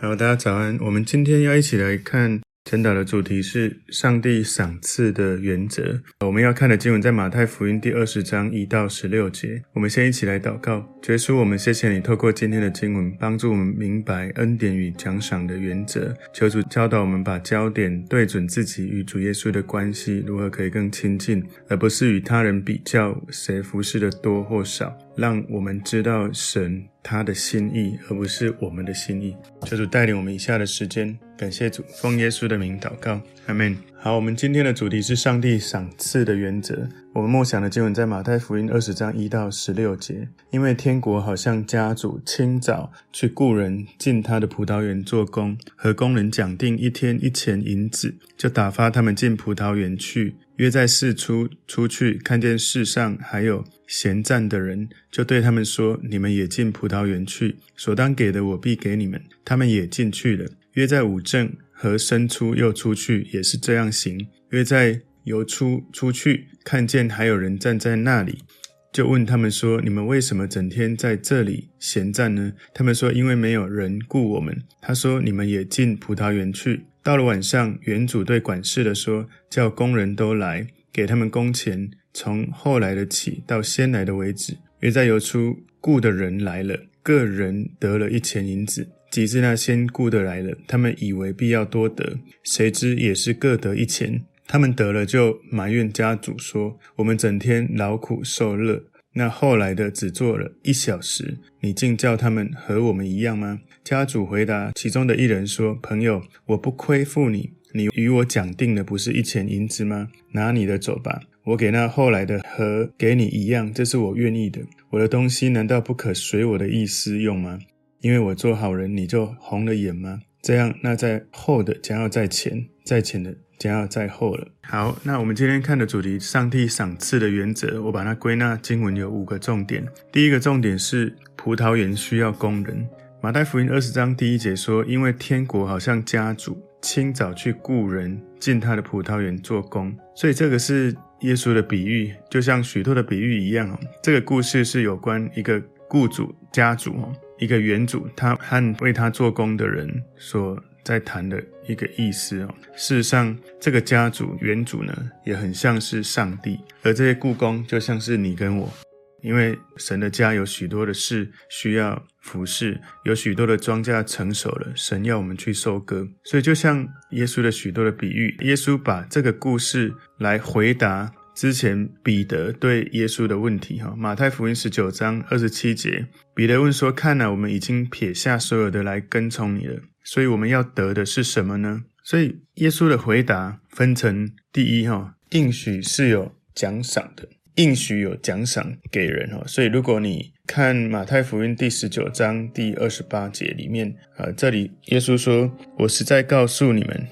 好，大家早安。我们今天要一起来看晨祷的主题是上帝赏赐的原则。我们要看的经文在马太福音第二十章一到十六节。我们先一起来祷告，耶稣，我们谢谢你透过今天的经文，帮助我们明白恩典与奖赏的原则。求主教导我们，把焦点对准自己与主耶稣的关系，如何可以更亲近，而不是与他人比较谁服侍的多或少。让我们知道神他的心意，而不是我们的心意。求主带领我们以下的时间，感谢主，奉耶稣的名祷告，阿门。好，我们今天的主题是上帝赏赐的原则。我们默想的经文在马太福音二十章一到十六节。因为天国好像家主清早去雇人进他的葡萄园做工，和工人讲定一天一钱银子，就打发他们进葡萄园去。约在四初出去，看见世上还有闲站的人，就对他们说：“你们也进葡萄园去，所当给的我必给你们。”他们也进去了。约在五正和申初又出去，也是这样行。约在游出出去，看见还有人站在那里，就问他们说：“你们为什么整天在这里闲站呢？”他们说：“因为没有人雇我们。”他说：“你们也进葡萄园去。”到了晚上，园主对管事的说：“叫工人都来，给他们工钱，从后来的起到先来的为止。”约在游出雇的人来了，各人得了一钱银子。及至那先雇的来了，他们以为必要多得，谁知也是各得一钱。他们得了，就埋怨家主说：“我们整天劳苦受热。”那后来的只做了一小时，你竟叫他们和我们一样吗？家主回答其中的一人说：“朋友，我不亏负你，你与我讲定的不是一钱银子吗？拿你的走吧，我给那后来的和给你一样，这是我愿意的。我的东西难道不可随我的意思用吗？因为我做好人，你就红了眼吗？这样，那在后的将要在前，在前的。”将要在后了。好，那我们今天看的主题，上帝赏赐的原则，我把它归纳经文有五个重点。第一个重点是葡萄园需要工人。马太福音二十章第一节说，因为天国好像家主清早去雇人进他的葡萄园做工，所以这个是耶稣的比喻，就像许多的比喻一样。这个故事是有关一个雇主家主，一个园主，他和为他做工的人所。在谈的一个意思哦。事实上，这个家主、园主呢，也很像是上帝，而这些雇工就像是你跟我。因为神的家有许多的事需要服侍，有许多的庄稼成熟了，神要我们去收割。所以，就像耶稣的许多的比喻，耶稣把这个故事来回答之前彼得对耶稣的问题。哈，马太福音十九章二十七节，彼得问说：“看哪，我们已经撇下所有的来跟从你了。”所以我们要得的是什么呢？所以耶稣的回答分成第一哈，应许是有奖赏的，应许有奖赏给人哈。所以如果你看马太福音第十九章第二十八节里面呃，这里耶稣说：“我实在告诉你们，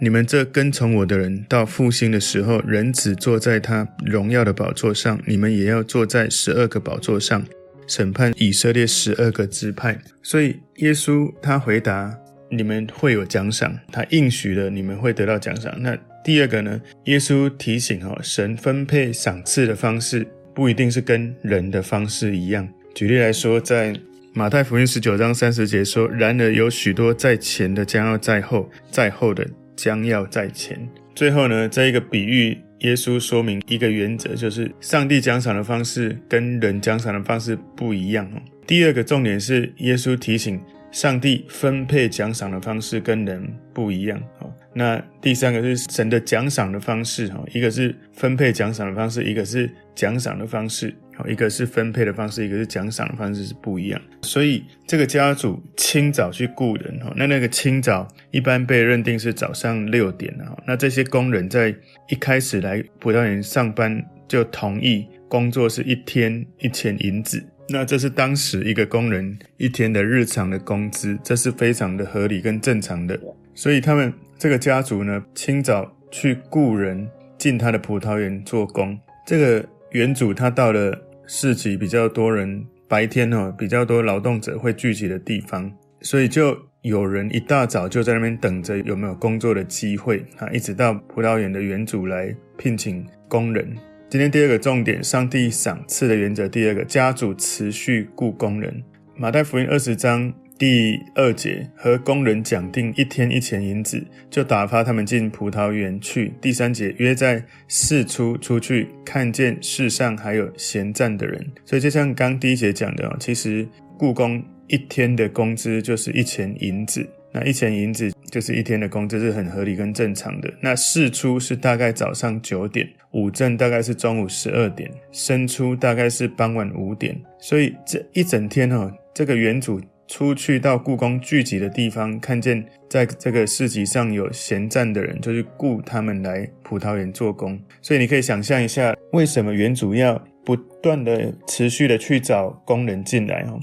你们这跟从我的人，到复兴的时候，人子坐在他荣耀的宝座上，你们也要坐在十二个宝座上，审判以色列十二个支派。”所以耶稣他回答。你们会有奖赏，他应许了你们会得到奖赏。那第二个呢？耶稣提醒哦，神分配赏赐的方式不一定是跟人的方式一样。举例来说，在马太福音十九章三十节说：“然而有许多在前的将要在后，在后的将要在前。”最后呢，这一个比喻，耶稣说明一个原则，就是上帝奖赏的方式跟人奖赏的方式不一样哦。第二个重点是耶稣提醒。上帝分配奖赏的方式跟人不一样，哦，那第三个是神的奖赏的方式，哈，一个是分配奖赏的方式，一个是奖赏的方式，一个是分配的方式，一个是奖赏的方式是不一样。所以这个家族清早去雇人，哈，那那个清早一般被认定是早上六点，哈，那这些工人在一开始来葡萄园上班就同意工作是一天一千银子。那这是当时一个工人一天的日常的工资，这是非常的合理跟正常的。所以他们这个家族呢，清早去雇人进他的葡萄园做工。这个园主他到了市集比较多人，白天哦比较多劳动者会聚集的地方，所以就有人一大早就在那边等着有没有工作的机会啊，一直到葡萄园的园主来聘请工人。今天第二个重点，上帝赏赐的原则。第二个，家主持续雇工人。马太福音二十章第二节，和工人讲定一天一钱银子，就打发他们进葡萄园去。第三节，约在四出出去，看见世上还有闲站的人。所以就像刚第一节讲的哦，其实故宫一天的工资就是一钱银子。那一钱银子就是一天的工资，是很合理跟正常的。那四出是大概早上九点，午正大概是中午十二点，申出大概是傍晚五点。所以这一整天哦，这个园主。出去到故宫聚集的地方，看见在这个市集上有闲站的人，就去雇他们来葡萄园做工。所以你可以想象一下，为什么园主要不断的、持续的去找工人进来？哦，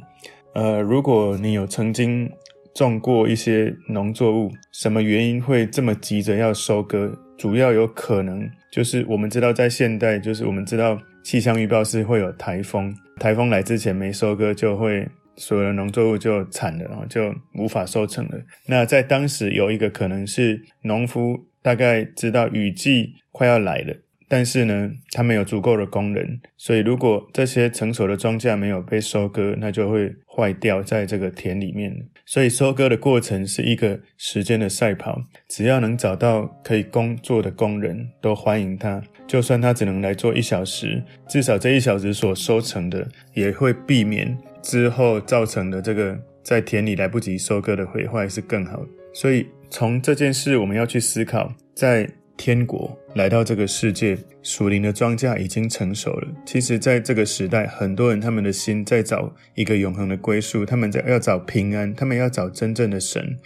呃，如果你有曾经种过一些农作物，什么原因会这么急着要收割？主要有可能就是我们知道，在现代，就是我们知道气象预报是会有台风，台风来之前没收割就会。所有的农作物就惨了，然后就无法收成了。那在当时有一个可能是农夫大概知道雨季快要来了，但是呢，他没有足够的工人，所以如果这些成熟的庄稼没有被收割，那就会坏掉在这个田里面。所以收割的过程是一个时间的赛跑，只要能找到可以工作的工人，都欢迎他。就算他只能来做一小时，至少这一小时所收成的也会避免。之后造成的这个在田里来不及收割的毁坏是更好的，所以从这件事我们要去思考，在天国来到这个世界，属灵的庄稼已经成熟了。其实，在这个时代，很多人他们的心在找一个永恒的归宿，他们在要找平安，他们要找真正的神。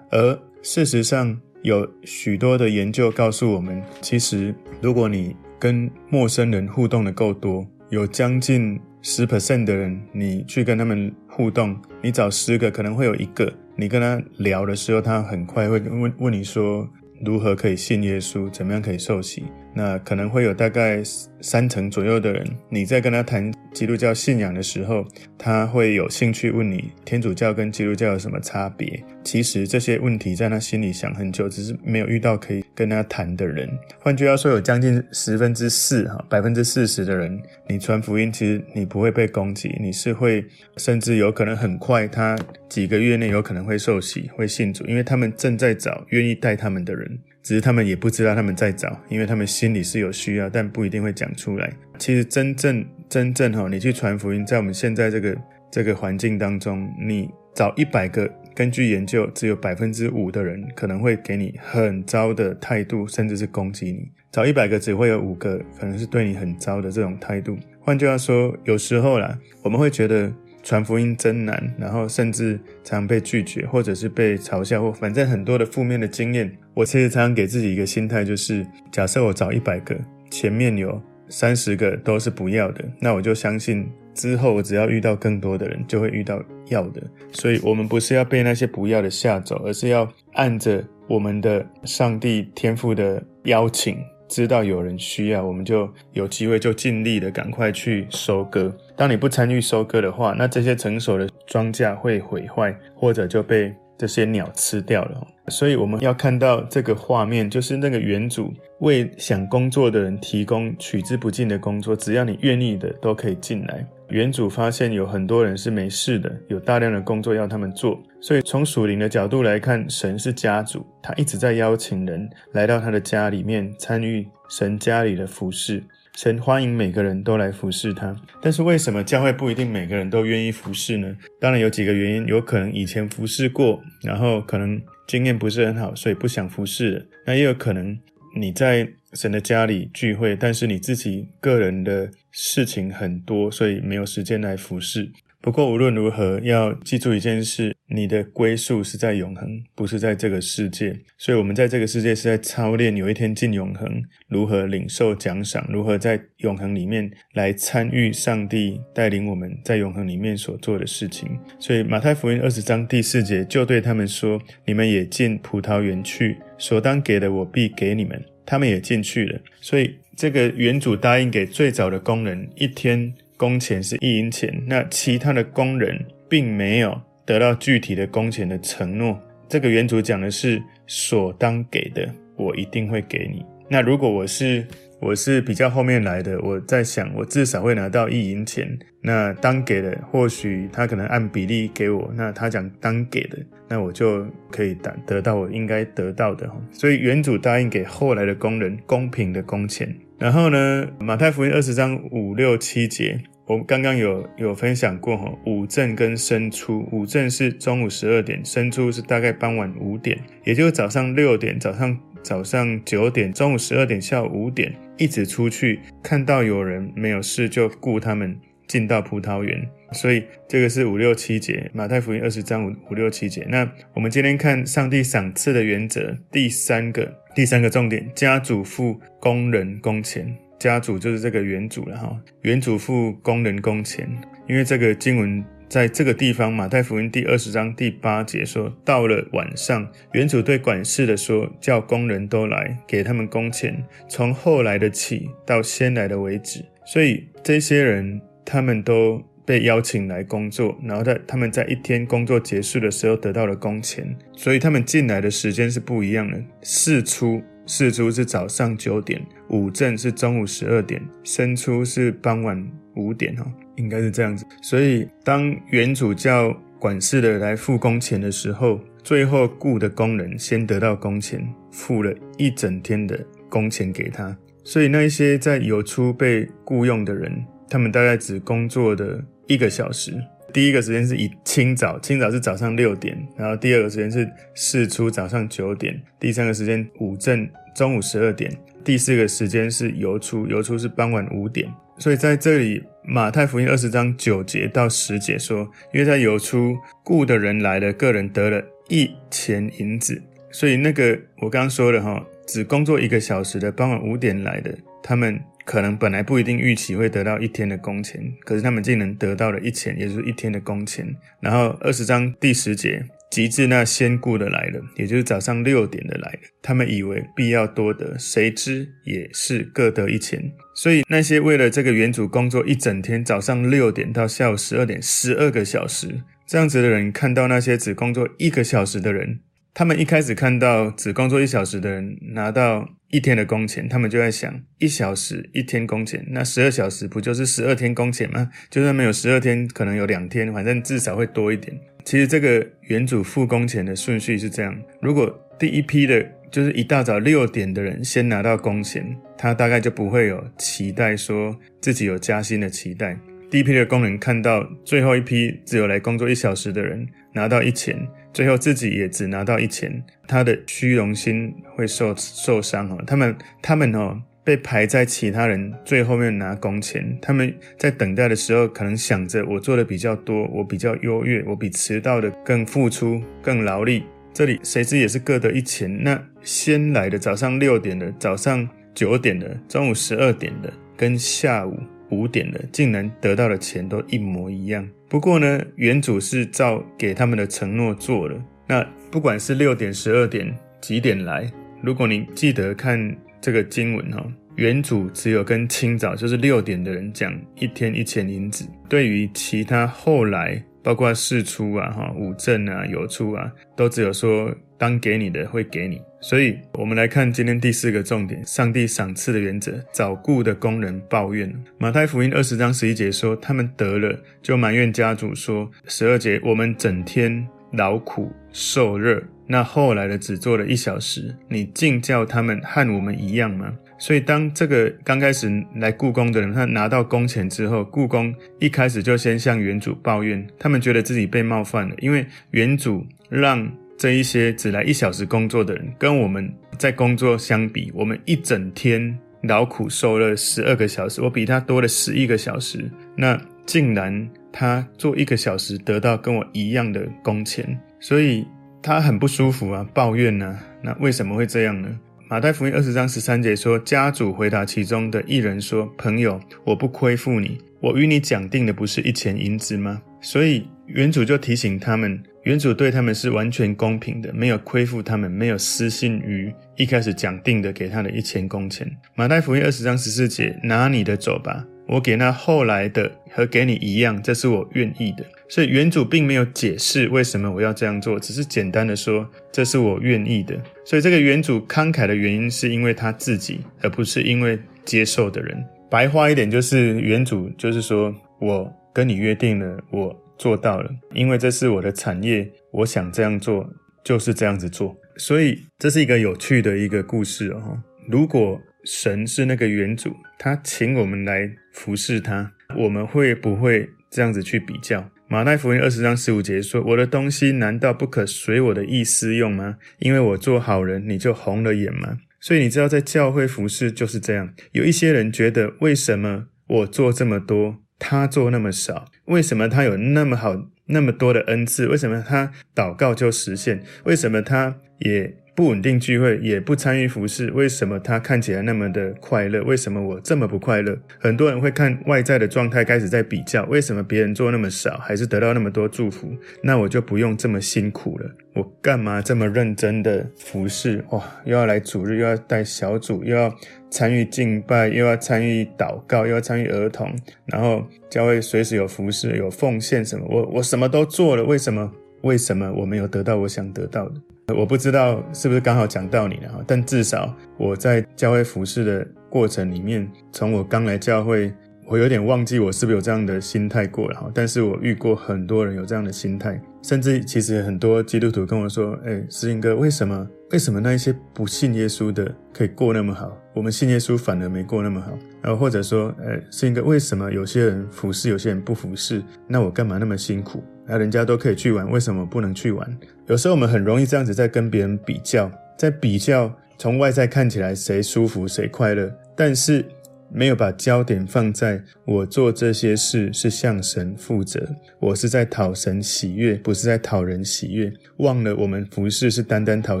而事实上，有许多的研究告诉我们，其实如果你跟陌生人互动的够多，有将近十 percent 的人，你去跟他们互动，你找十个，可能会有一个，你跟他聊的时候，他很快会问问你说，如何可以信耶稣，怎么样可以受洗。那可能会有大概三成左右的人，你在跟他谈基督教信仰的时候，他会有兴趣问你天主教跟基督教有什么差别。其实这些问题在他心里想很久，只是没有遇到可以跟他谈的人。换句话说，有将近十分之四哈，百分之四十的人，你传福音，其实你不会被攻击，你是会，甚至有可能很快，他几个月内有可能会受洗，会信主，因为他们正在找愿意带他们的人。只是他们也不知道他们在找，因为他们心里是有需要，但不一定会讲出来。其实真正真正哈，你去传福音，在我们现在这个这个环境当中，你找一百个，根据研究，只有百分之五的人可能会给你很糟的态度，甚至是攻击你。找一百个，只会有五个可能是对你很糟的这种态度。换句话说，有时候啦，我们会觉得。传福音真难，然后甚至常被拒绝，或者是被嘲笑，或反正很多的负面的经验。我其实常常给自己一个心态，就是假设我找一百个，前面有三十个都是不要的，那我就相信之后我只要遇到更多的人，就会遇到要的。所以，我们不是要被那些不要的吓走，而是要按着我们的上帝天赋的邀请。知道有人需要，我们就有机会就尽力的赶快去收割。当你不参与收割的话，那这些成熟的庄稼会毁坏，或者就被这些鸟吃掉了。所以我们要看到这个画面，就是那个园主为想工作的人提供取之不尽的工作，只要你愿意的都可以进来。园主发现有很多人是没事的，有大量的工作要他们做，所以从属灵的角度来看，神是家主，他一直在邀请人来到他的家里面参与神家里的服事。神欢迎每个人都来服侍他，但是为什么教会不一定每个人都愿意服侍呢？当然有几个原因，有可能以前服侍过，然后可能经验不是很好，所以不想服侍。那也有可能你在神的家里聚会，但是你自己个人的事情很多，所以没有时间来服侍。不过无论如何，要记住一件事：你的归宿是在永恒，不是在这个世界。所以，我们在这个世界是在操练，有一天进永恒，如何领受奖赏，如何在永恒里面来参与上帝带领我们在永恒里面所做的事情。所以，马太福音二十章第四节就对他们说：“你们也进葡萄园去，所当给的，我必给你们。”他们也进去了。所以，这个园主答应给最早的工人一天。工钱是一银钱，那其他的工人并没有得到具体的工钱的承诺。这个原主讲的是所当给的，我一定会给你。那如果我是我是比较后面来的，我在想，我至少会拿到一银钱。那当给的，或许他可能按比例给我。那他讲当给的，那我就可以得得到我应该得到的。所以原主答应给后来的工人公平的工钱。然后呢，马太福音二十章五六七节。我刚刚有有分享过哈，午正跟申初，午正是中午十二点，申初是大概傍晚五点，也就是早上六点、早上早上九点、中午十二点、下午五点，一直出去看到有人没有事就雇他们进到葡萄园，所以这个是五六七节，马太福音二十章五五六七节。那我们今天看上帝赏赐的原则，第三个第三个重点，家主付工人工钱。家主就是这个原主了哈，原主付工人工钱，因为这个经文在这个地方，马太福音第二十章第八节说，到了晚上，原主对管事的说，叫工人都来，给他们工钱，从后来的起到先来的为止。所以这些人他们都被邀请来工作，然后在他们在一天工作结束的时候得到了工钱，所以他们进来的时间是不一样的，巳初。巳初是早上九点，午正是中午十二点，申初是傍晚五点哈，应该是这样子。所以当原主叫管事的来付工钱的时候，最后雇的工人先得到工钱，付了一整天的工钱给他。所以那一些在酉初被雇佣的人，他们大概只工作的一个小时。第一个时间是以清早，清早是早上六点，然后第二个时间是巳初早上九点，第三个时间午正中午十二点，第四个时间是酉初，酉初是傍晚五点。所以在这里，马太福音二十章九节到十节说，因为在游出雇的人来了，个人得了一钱银子，所以那个我刚刚说的哈，只工作一个小时的傍晚五点来的，他们。可能本来不一定预期会得到一天的工钱，可是他们竟能得到了一钱，也就是一天的工钱。然后二十章第十节，及至那先雇的来了，也就是早上六点的来了，他们以为必要多得，谁知也是各得一钱。所以那些为了这个原主工作一整天，早上六点到下午十二点，十二个小时，这样子的人看到那些只工作一个小时的人。他们一开始看到只工作一小时的人拿到一天的工钱，他们就在想：一小时一天工钱，那十二小时不就是十二天工钱吗？就算没有十二天，可能有两天，反正至少会多一点。其实这个原主付工钱的顺序是这样：如果第一批的，就是一大早六点的人先拿到工钱，他大概就不会有期待说自己有加薪的期待。第一批的工人看到最后一批只有来工作一小时的人拿到一钱。最后自己也只拿到一钱，他的虚荣心会受受伤哦。他们他们哦被排在其他人最后面拿工钱，他们在等待的时候可能想着我做的比较多，我比较优越，我比迟到的更付出更劳力。这里谁知也是各得一钱。那先来的早上六点的、早上九点的、中午十二点的跟下午五点的，竟然得到的钱都一模一样。不过呢，原主是照给他们的承诺做了。那不管是六点、十二点几点来，如果你记得看这个经文哈，原主只有跟清早就是六点的人讲一天一钱银子。对于其他后来，包括巳初啊、哈五正啊、有初啊，都只有说当给你的会给你。所以，我们来看今天第四个重点：上帝赏赐的原则。早雇的工人抱怨。马太福音二十章十一节说，他们得了就埋怨家主说：十二节，我们整天劳苦受热，那后来的只做了一小时，你竟叫他们和我们一样吗？所以，当这个刚开始来故宫的人，他拿到工钱之后，故宫一开始就先向原主抱怨，他们觉得自己被冒犯了，因为原主让。这一些只来一小时工作的人，跟我们在工作相比，我们一整天劳苦受了十二个小时，我比他多了十一个小时。那竟然他做一个小时得到跟我一样的工钱，所以他很不舒服啊，抱怨呢、啊。那为什么会这样呢？马太福音二十章十三节说，家主回答其中的一人说：“朋友，我不亏负你，我与你讲定的不是一钱银子吗？”所以原主就提醒他们。原主对他们是完全公平的，没有亏负他们，没有失信于一开始讲定的给他的一钱工钱。马太福音二十章十四节，拿你的走吧，我给那后来的和给你一样，这是我愿意的。所以原主并没有解释为什么我要这样做，只是简单的说，这是我愿意的。所以这个原主慷慨的原因是因为他自己，而不是因为接受的人。白话一点就是，原主就是说，我跟你约定了，我做到了，因为这是我的产业，我想这样做，就是这样子做。所以这是一个有趣的一个故事哦。如果神是那个原主，他请我们来服侍他，我们会不会这样子去比较？马太福音二十章十五节说：“我的东西难道不可随我的意思用吗？因为我做好人，你就红了眼吗？”所以你知道，在教会服侍就是这样。有一些人觉得，为什么我做这么多，他做那么少？为什么他有那么好、那么多的恩赐？为什么他祷告就实现？为什么他也？不稳定聚会，也不参与服饰，为什么他看起来那么的快乐？为什么我这么不快乐？很多人会看外在的状态，开始在比较，为什么别人做那么少，还是得到那么多祝福？那我就不用这么辛苦了，我干嘛这么认真的服饰？哇，又要来主日，又要带小组，又要参与敬拜，又要参与祷告，又要参与儿童，然后教会随时有服饰，有奉献什么？我我什么都做了，为什么？为什么我没有得到我想得到的？我不知道是不是刚好讲到你了，但至少我在教会服事的过程里面，从我刚来教会，我有点忘记我是不是有这样的心态过了哈。但是我遇过很多人有这样的心态，甚至其实很多基督徒跟我说：“哎，世金哥，为什么为什么那一些不信耶稣的可以过那么好，我们信耶稣反而没过那么好？”然后或者说：“哎，世金哥，为什么有些人服事，有些人不服事？那我干嘛那么辛苦？”那人家都可以去玩，为什么不能去玩？有时候我们很容易这样子在跟别人比较，在比较从外在看起来谁舒服谁快乐，但是没有把焦点放在我做这些事是向神负责，我是在讨神喜悦，不是在讨人喜悦。忘了我们服事是单单讨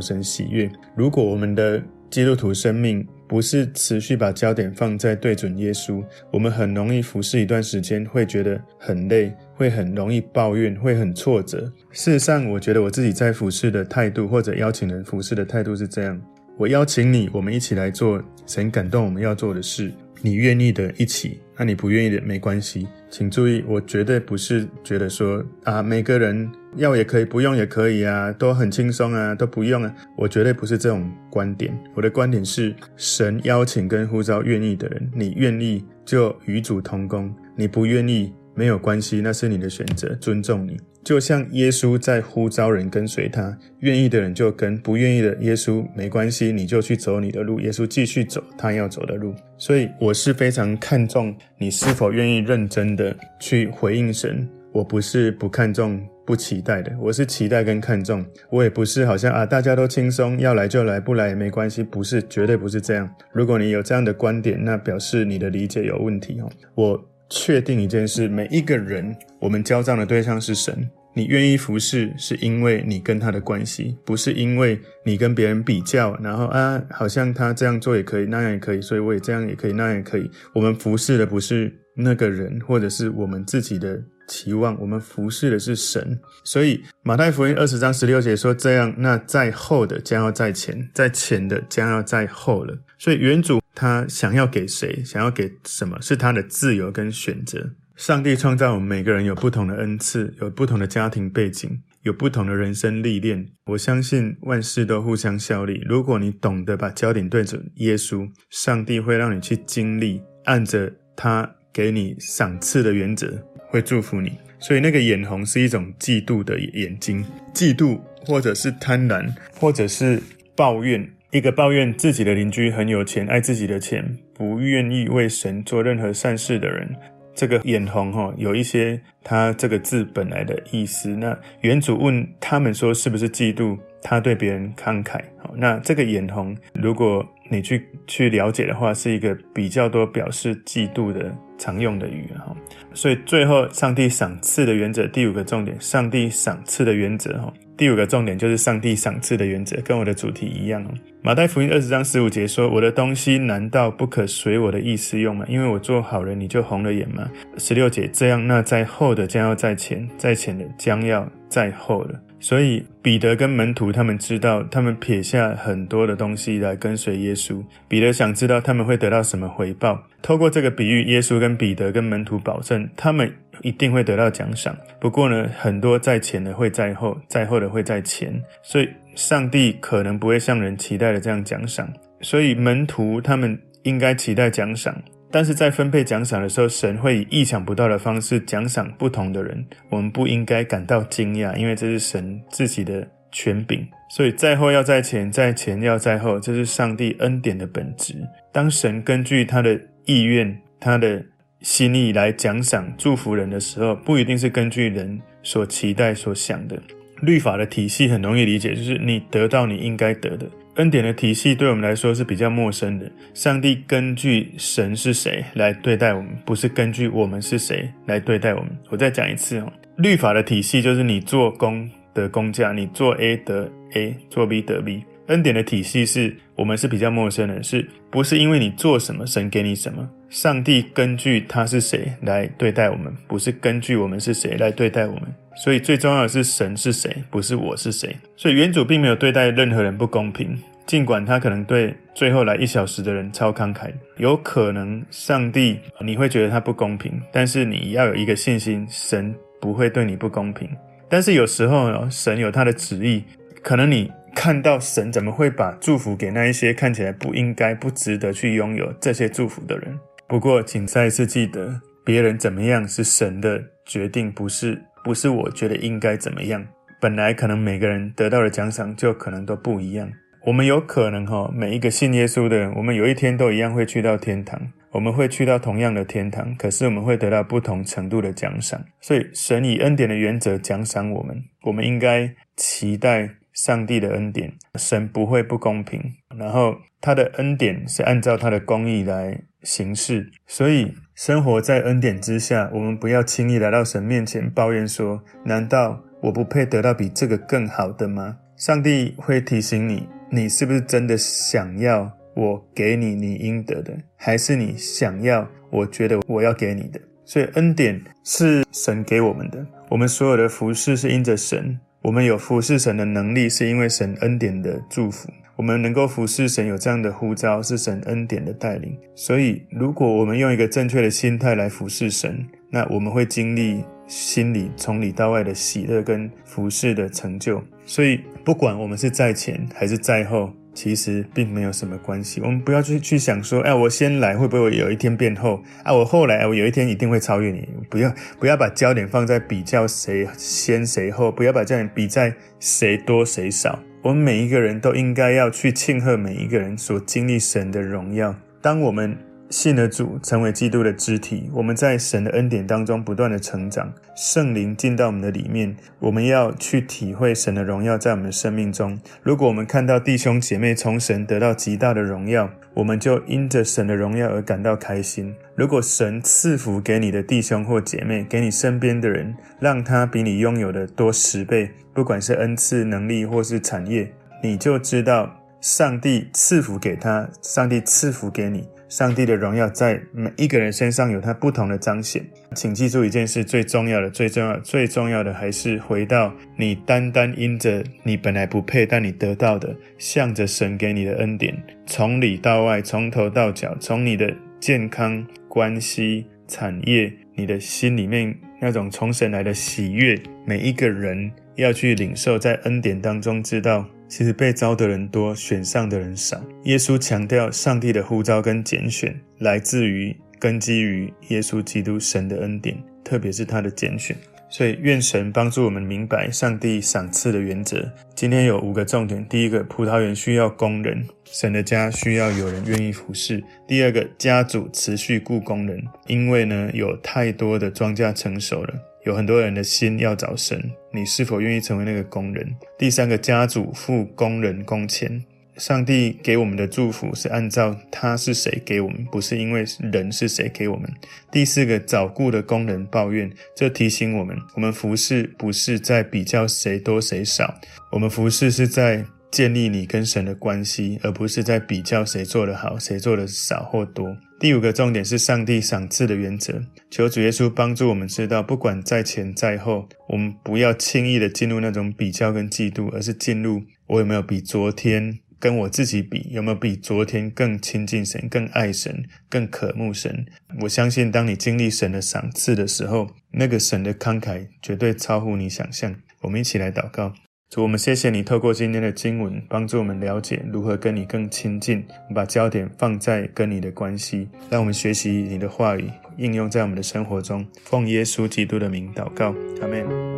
神喜悦。如果我们的基督徒生命，不是持续把焦点放在对准耶稣，我们很容易服侍一段时间，会觉得很累，会很容易抱怨，会很挫折。事实上，我觉得我自己在服侍的态度，或者邀请人服侍的态度是这样：我邀请你，我们一起来做神感动我们要做的事。你愿意的一起，那你不愿意的没关系。请注意，我绝对不是觉得说啊，每个人。要也可以，不用也可以啊，都很轻松啊，都不用啊。我绝对不是这种观点。我的观点是，神邀请跟呼召愿意的人，你愿意就与主同工，你不愿意没有关系，那是你的选择，尊重你。就像耶稣在呼召人跟随他，愿意的人就跟，不愿意的耶稣没关系，你就去走你的路，耶稣继续走他要走的路。所以我是非常看重你是否愿意认真的去回应神。我不是不看重。不期待的，我是期待跟看重，我也不是好像啊，大家都轻松，要来就来，不来也没关系，不是，绝对不是这样。如果你有这样的观点，那表示你的理解有问题哦。我确定一件事，每一个人，我们交账的对象是神。你愿意服侍，是因为你跟他的关系，不是因为你跟别人比较，然后啊，好像他这样做也可以，那样也可以，所以我也这样也可以，那样也可以。我们服侍的不是那个人，或者是我们自己的。期望我们服侍的是神，所以马太福音二十章十六节说这样，那在后的将要在前，在前的将要在后了。所以原主他想要给谁，想要给什么，是他的自由跟选择。上帝创造我们每个人有不同的恩赐，有不同的家庭背景，有不同的人生历练。我相信万事都互相效力。如果你懂得把焦点对准耶稣，上帝会让你去经历，按着他给你赏赐的原则。会祝福你，所以那个眼红是一种嫉妒的眼睛，嫉妒或者是贪婪，或者是抱怨。一个抱怨自己的邻居很有钱，爱自己的钱，不愿意为神做任何善事的人，这个眼红哈，有一些他这个字本来的意思。那原主问他们说，是不是嫉妒他对别人慷慨？好，那这个眼红，如果你去去了解的话，是一个比较多表示嫉妒的。常用的语哈，所以最后上帝赏赐的原则，第五个重点，上帝赏赐的原则哈，第五个重点就是上帝赏赐的原则，跟我的主题一样哦。马太福音二十章十五节说：“我的东西难道不可随我的意思用吗？因为我做好了，你就红了眼吗？”十六节这样，那在后的将要在前，在前的将要在后了。所以彼得跟门徒他们知道，他们撇下很多的东西来跟随耶稣。彼得想知道他们会得到什么回报。透过这个比喻，耶稣跟彼得跟门徒保证，他们一定会得到奖赏。不过呢，很多在前的会在后，在后的会在前。所以上帝可能不会像人期待的这样奖赏。所以门徒他们应该期待奖赏。但是在分配奖赏的时候，神会以意想不到的方式奖赏不同的人。我们不应该感到惊讶，因为这是神自己的权柄。所以在后要在前，在前要在后，这是上帝恩典的本质。当神根据他的意愿、他的心意来奖赏、祝福人的时候，不一定是根据人所期待、所想的。律法的体系很容易理解，就是你得到你应该得的。恩典的体系对我们来说是比较陌生的。上帝根据神是谁来对待我们，不是根据我们是谁来对待我们。我再讲一次哦，律法的体系就是你做工得工价，你做 A 得 A，做 B 得 B。恩典的体系是我们是比较陌生的，是不是因为你做什么，神给你什么？上帝根据他是谁来对待我们，不是根据我们是谁来对待我们。所以最重要的是神是谁，不是我是谁。所以原主并没有对待任何人不公平。尽管他可能对最后来一小时的人超慷慨，有可能上帝你会觉得他不公平，但是你要有一个信心，神不会对你不公平。但是有时候呢，神有他的旨意，可能你看到神怎么会把祝福给那一些看起来不应该、不值得去拥有这些祝福的人。不过，请再一次记得，别人怎么样是神的决定，不是不是我觉得应该怎么样。本来可能每个人得到的奖赏就可能都不一样。我们有可能哈，每一个信耶稣的人，我们有一天都一样会去到天堂，我们会去到同样的天堂，可是我们会得到不同程度的奖赏。所以神以恩典的原则奖赏我们，我们应该期待上帝的恩典。神不会不公平，然后他的恩典是按照他的公义来行事。所以生活在恩典之下，我们不要轻易来到神面前抱怨说：难道我不配得到比这个更好的吗？上帝会提醒你。你是不是真的想要我给你你应得的，还是你想要我觉得我要给你的？所以恩典是神给我们的，我们所有的服饰是因着神，我们有服侍神的能力是因为神恩典的祝福，我们能够服侍神有这样的呼召是神恩典的带领。所以如果我们用一个正确的心态来服侍神，那我们会经历心里从里到外的喜乐跟服侍的成就。所以，不管我们是在前还是在后，其实并没有什么关系。我们不要去去想说，哎，我先来会不会有一天变后？啊，我后来，我有一天一定会超越你。不要不要把焦点放在比较谁先谁后，不要把焦点比在谁多谁少。我们每一个人都应该要去庆贺每一个人所经历神的荣耀。当我们信了主，成为基督的肢体，我们在神的恩典当中不断的成长，圣灵进到我们的里面，我们要去体会神的荣耀在我们的生命中。如果我们看到弟兄姐妹从神得到极大的荣耀，我们就因着神的荣耀而感到开心。如果神赐福给你的弟兄或姐妹，给你身边的人，让他比你拥有的多十倍，不管是恩赐、能力或是产业，你就知道上帝赐福给他，上帝赐福给你。上帝的荣耀在每一个人身上有他不同的彰显，请记住一件事：最重要的、最重要、最重要的，还是回到你单单因着你本来不配，但你得到的，向着神给你的恩典，从里到外，从头到脚，从你的健康、关系、产业，你的心里面那种从神来的喜悦，每一个人要去领受，在恩典当中知道。其实被招的人多，选上的人少。耶稣强调，上帝的呼召跟拣选来自于根基于耶稣基督神的恩典，特别是他的拣选。所以，愿神帮助我们明白上帝赏赐的原则。今天有五个重点：第一个，葡萄园需要工人，神的家需要有人愿意服侍；第二个，家主持续雇工人，因为呢，有太多的庄稼成熟了。有很多人的心要找神，你是否愿意成为那个工人？第三个，家主付工人工钱，上帝给我们的祝福是按照他是谁给我们，不是因为人是谁给我们。第四个，找雇的工人抱怨，这提醒我们，我们服侍不是在比较谁多谁少，我们服侍是在建立你跟神的关系，而不是在比较谁做得好，谁做得少或多。第五个重点是上帝赏赐的原则。求主耶稣帮助我们知道，不管在前在后，我们不要轻易的进入那种比较跟嫉妒，而是进入我有没有比昨天跟我自己比，有没有比昨天更亲近神、更爱神、更渴慕神。我相信，当你经历神的赏赐的时候，那个神的慷慨绝对超乎你想象。我们一起来祷告。主，我们谢谢你透过今天的经文，帮助我们了解如何跟你更亲近，把焦点放在跟你的关系，让我们学习你的话语，应用在我们的生活中。奉耶稣基督的名祷告，阿门。